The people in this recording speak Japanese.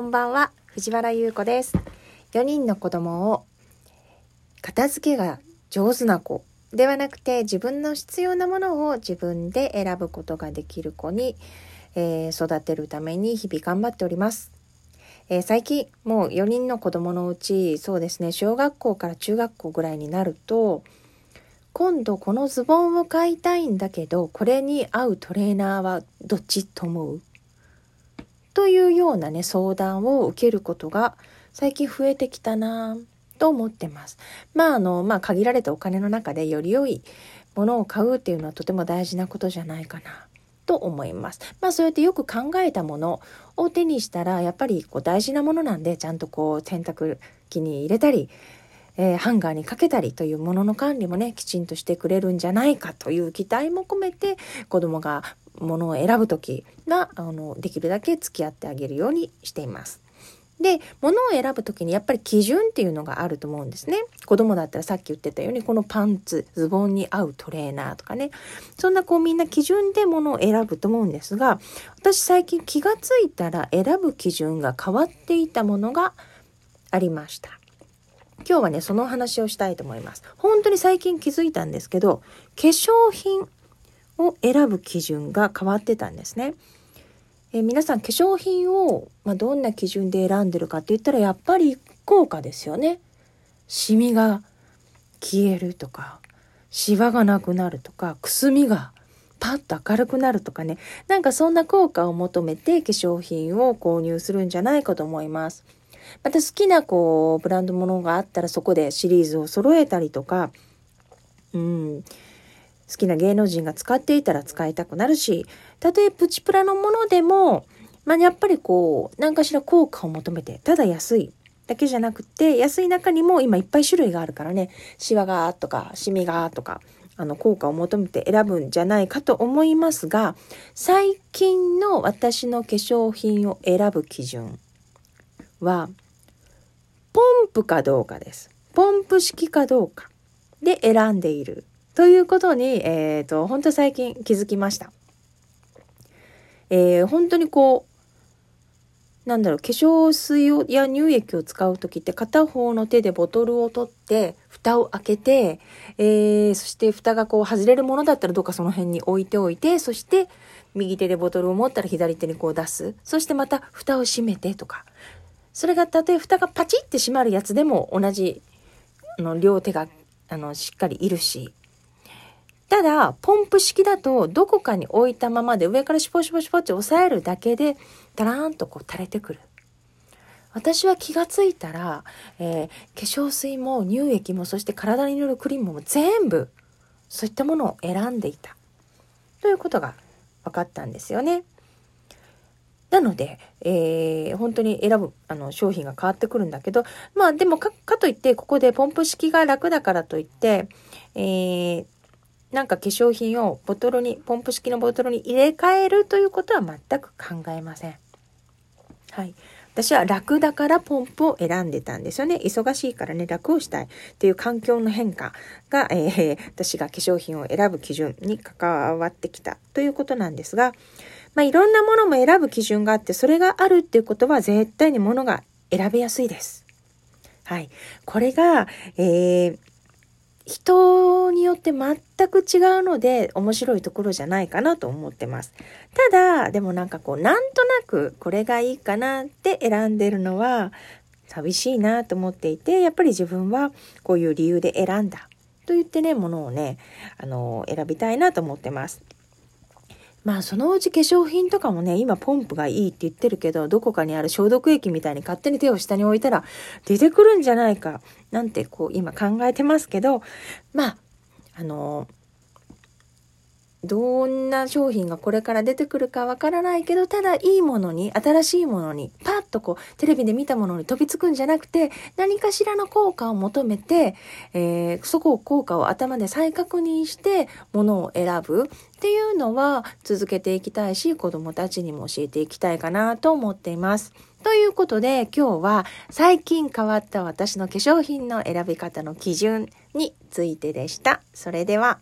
こんばんは、藤原優子です。4人の子供を片付けが上手な子ではなくて自分の必要なものを自分で選ぶことができる子に、えー、育てるために日々頑張っております。えー、最近もう4人の子供のうちそうですね小学校から中学校ぐらいになると今度このズボンを買いたいんだけどこれに合うトレーナーはどっちと思う？というようなね相談を受けることが最近増えてきたなと思ってます。まああのまあ限られたお金の中でより良いものを買うっていうのはとても大事なことじゃないかなと思います。まあそうやってよく考えたものを手にしたらやっぱりこう大事なものなんでちゃんとこう洗濯機に入れたりえー、ハンガーにかけたりというものの管理もねきちんとしてくれるんじゃないかという期待も込めて子供がものを選ぶ時はあのできるだけ付き合ってあげるようにしています。で物を選ぶ時にやっぱり基準っていうのがあると思うんですね。子供だったらさっき言ってたようにこのパンツズボンに合うトレーナーとかね。そんなこうみんな基準で物を選ぶと思うんですが私最近気がついたら選ぶ基準が変わっていたものがありました。今日はねその話をしたいと思います。本当に最近気づいたんですけど化粧品を選ぶ基準が変わってたんですね。え皆さん化粧品を、まあ、どんな基準で選んでるかって言ったらやっぱり効果ですよね。シミが消えるとかシワがなくなるとかくすみがパッと明るくなるとかねなんかそんな効果を求めて化粧品を購入するんじゃないかと思います。また好きなこうブランドものがあったらそこでシリーズを揃えたりとかうん好きな芸能人が使っていたら使いたくなるし、たとえプチプラのものでも、まあ、やっぱりこう、何かしら効果を求めて、ただ安いだけじゃなくて、安い中にも今いっぱい種類があるからね、シワがとか、シミがとか、あの、効果を求めて選ぶんじゃないかと思いますが、最近の私の化粧品を選ぶ基準は、ポンプかどうかです。ポンプ式かどうかで選んでいるということに、えっ、ー、と、本当最近気づきました。えー、本当にこう、なんだろう、化粧水や乳液を使う時って片方の手でボトルを取って、蓋を開けて、えー、そして蓋がこう外れるものだったらどうかその辺に置いておいて、そして右手でボトルを持ったら左手にこう出す。そしてまた蓋を閉めてとか。それがたとえ蓋がパチって閉まるやつでも同じの両手があのしっかりいるし。ただ、ポンプ式だと、どこかに置いたままで上からシュポシュポシュポって押さえるだけで、ダラーンとこう垂れてくる。私は気がついたら、えー、化粧水も乳液もそして体に塗るクリームも全部そういったものを選んでいたということが分かったんですよね。なので、えー、本当に選ぶあの商品が変わってくるんだけどまあでもかといってここでポンプ式が楽だからといって、えー、なんか化粧品をボトルに、ポンプ式のボトルに入れ替えるということは全く考えません。はい。私は楽だからポンプを選んでたんですよね。忙しいからね、楽をしたいっていう環境の変化が、えー、私が化粧品を選ぶ基準に関わってきたということなんですが、まあ、いろんなものも選ぶ基準があって、それがあるっていうことは絶対にものが選べやすいです。はい。これが、えー、人によって全く違うので面白いところじゃないかなと思ってます。ただ、でもなんかこう、なんとなくこれがいいかなって選んでるのは寂しいなと思っていて、やっぱり自分はこういう理由で選んだと言ってね、ものをね、あの、選びたいなと思ってます。まあそのうち化粧品とかもね、今ポンプがいいって言ってるけど、どこかにある消毒液みたいに勝手に手を下に置いたら出てくるんじゃないか、なんてこう今考えてますけど、まあ、あのーどんな商品がこれから出てくるかわからないけど、ただいいものに、新しいものに、パッとこう、テレビで見たものに飛びつくんじゃなくて、何かしらの効果を求めて、えー、そこを効果を頭で再確認して、ものを選ぶっていうのは続けていきたいし、子供たちにも教えていきたいかなと思っています。ということで今日は最近変わった私の化粧品の選び方の基準についてでした。それでは。